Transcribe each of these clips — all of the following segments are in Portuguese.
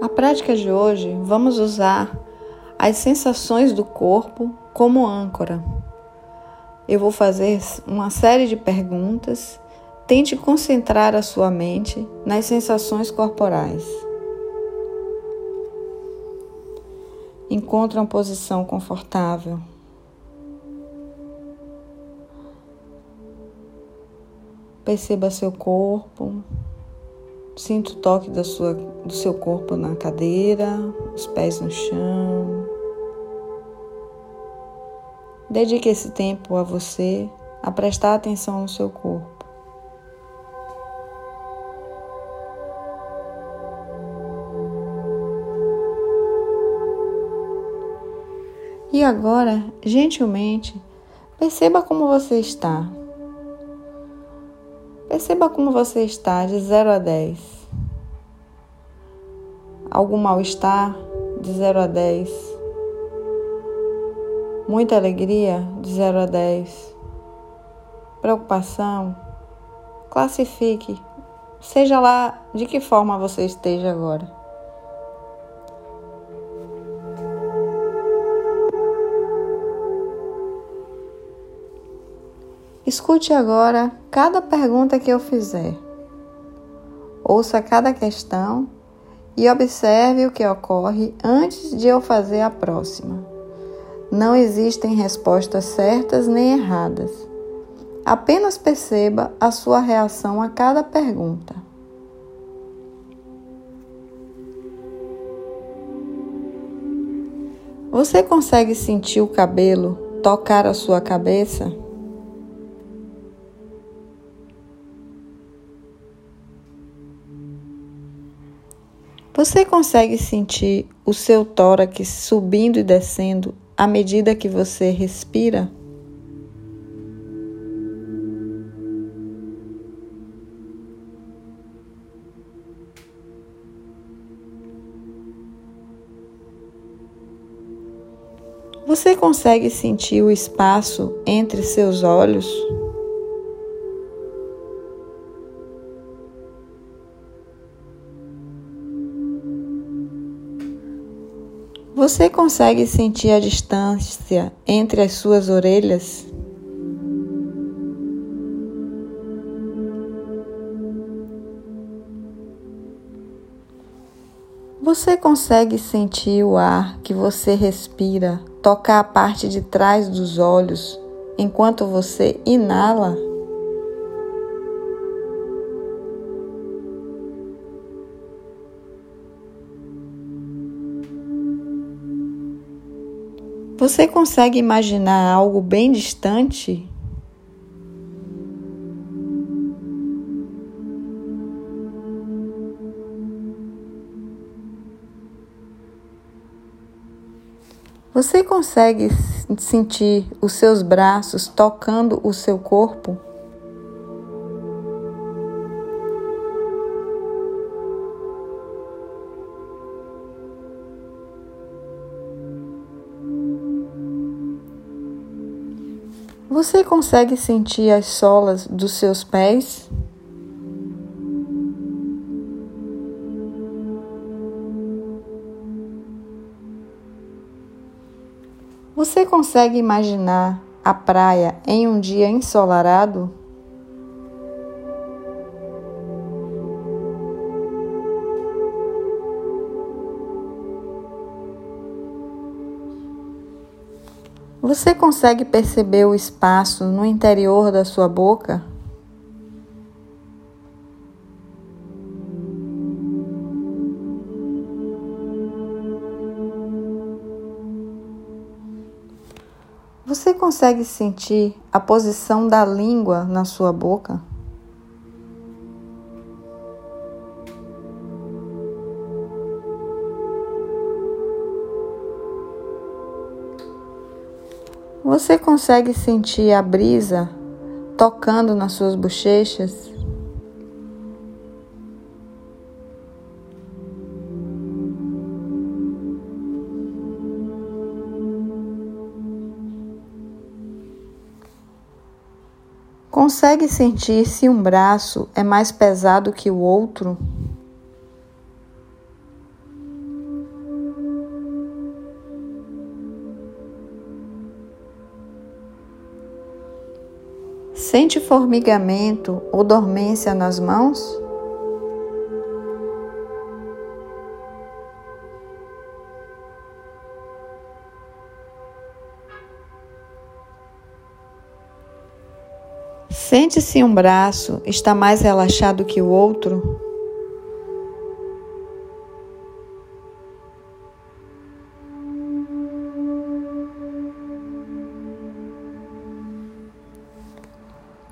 Na prática de hoje, vamos usar as sensações do corpo como âncora. Eu vou fazer uma série de perguntas. Tente concentrar a sua mente nas sensações corporais. Encontre uma posição confortável. Perceba seu corpo. Sinta o toque da sua, do seu corpo na cadeira, os pés no chão. Dedique esse tempo a você, a prestar atenção no seu corpo. E agora, gentilmente, perceba como você está. Perceba como você está de 0 a 10. Algum mal-estar de 0 a 10. Muita alegria de 0 a 10. Preocupação. Classifique, seja lá de que forma você esteja agora. Escute agora cada pergunta que eu fizer. Ouça cada questão e observe o que ocorre antes de eu fazer a próxima. Não existem respostas certas nem erradas. Apenas perceba a sua reação a cada pergunta. Você consegue sentir o cabelo tocar a sua cabeça? Você consegue sentir o seu tórax subindo e descendo à medida que você respira? Você consegue sentir o espaço entre seus olhos? Você consegue sentir a distância entre as suas orelhas? Você consegue sentir o ar que você respira tocar a parte de trás dos olhos enquanto você inala? Você consegue imaginar algo bem distante? Você consegue sentir os seus braços tocando o seu corpo? Você consegue sentir as solas dos seus pés? Você consegue imaginar a praia em um dia ensolarado? Você consegue perceber o espaço no interior da sua boca? Você consegue sentir a posição da língua na sua boca? Você consegue sentir a brisa tocando nas suas bochechas? Consegue sentir se um braço é mais pesado que o outro? Formigamento ou dormência nas mãos? Sente se um braço está mais relaxado que o outro?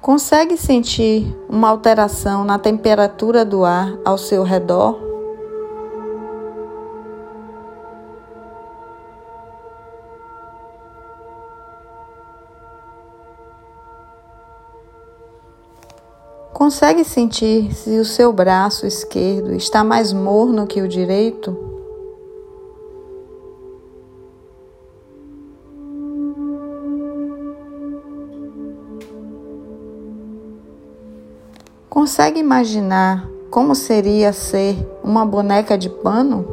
Consegue sentir uma alteração na temperatura do ar ao seu redor? Consegue sentir se o seu braço esquerdo está mais morno que o direito? Consegue imaginar como seria ser uma boneca de pano?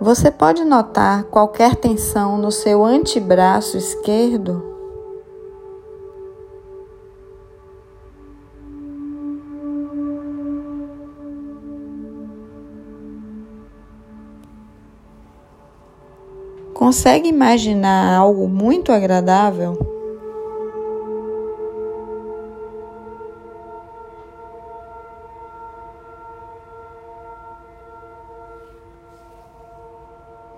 Você pode notar qualquer tensão no seu antebraço esquerdo? Consegue imaginar algo muito agradável?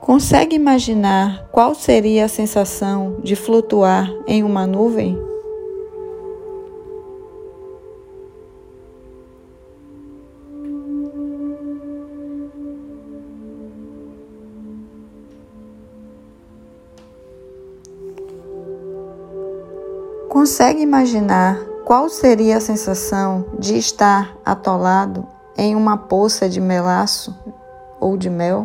Consegue imaginar qual seria a sensação de flutuar em uma nuvem? Consegue imaginar qual seria a sensação de estar atolado em uma poça de melaço ou de mel?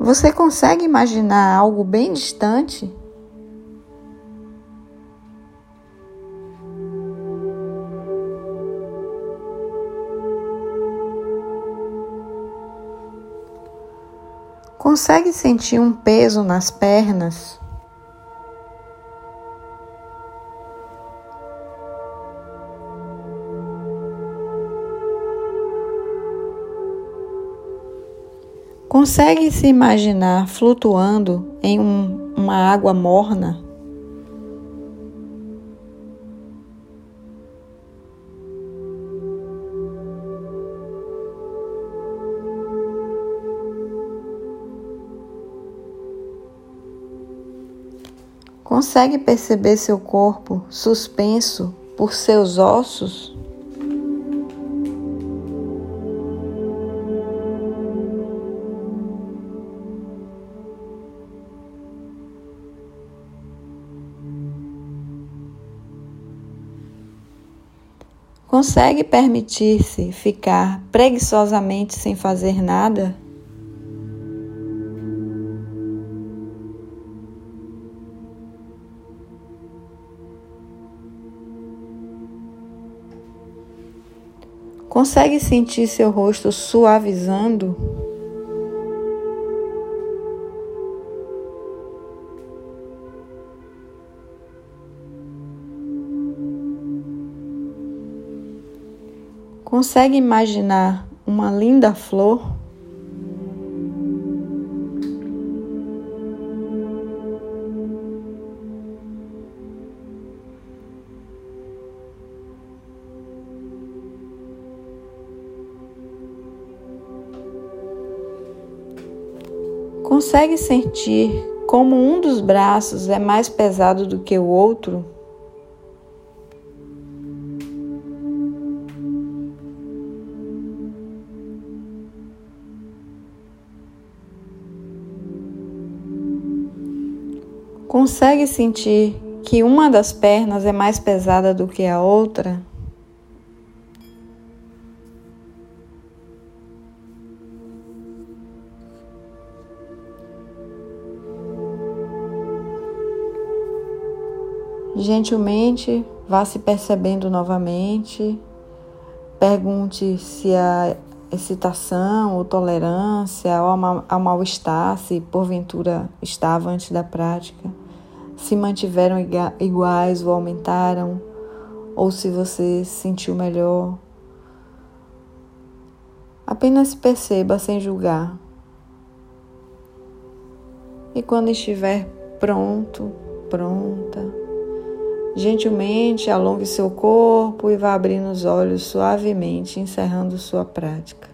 Você consegue imaginar algo bem distante Consegue sentir um peso nas pernas? Consegue se imaginar flutuando em um, uma água morna? Consegue perceber seu corpo suspenso por seus ossos? Consegue permitir-se ficar preguiçosamente sem fazer nada? Consegue sentir seu rosto suavizando? Consegue imaginar uma linda flor? Consegue sentir como um dos braços é mais pesado do que o outro? Consegue sentir que uma das pernas é mais pesada do que a outra? Gentilmente vá se percebendo novamente. Pergunte se a excitação ou tolerância ou ao mal-estar, se porventura estava antes da prática, se mantiveram iguais ou aumentaram, ou se você se sentiu melhor. Apenas perceba sem julgar. E quando estiver pronto, pronta, gentilmente alongue seu corpo e vá abrindo os olhos suavemente, encerrando sua prática.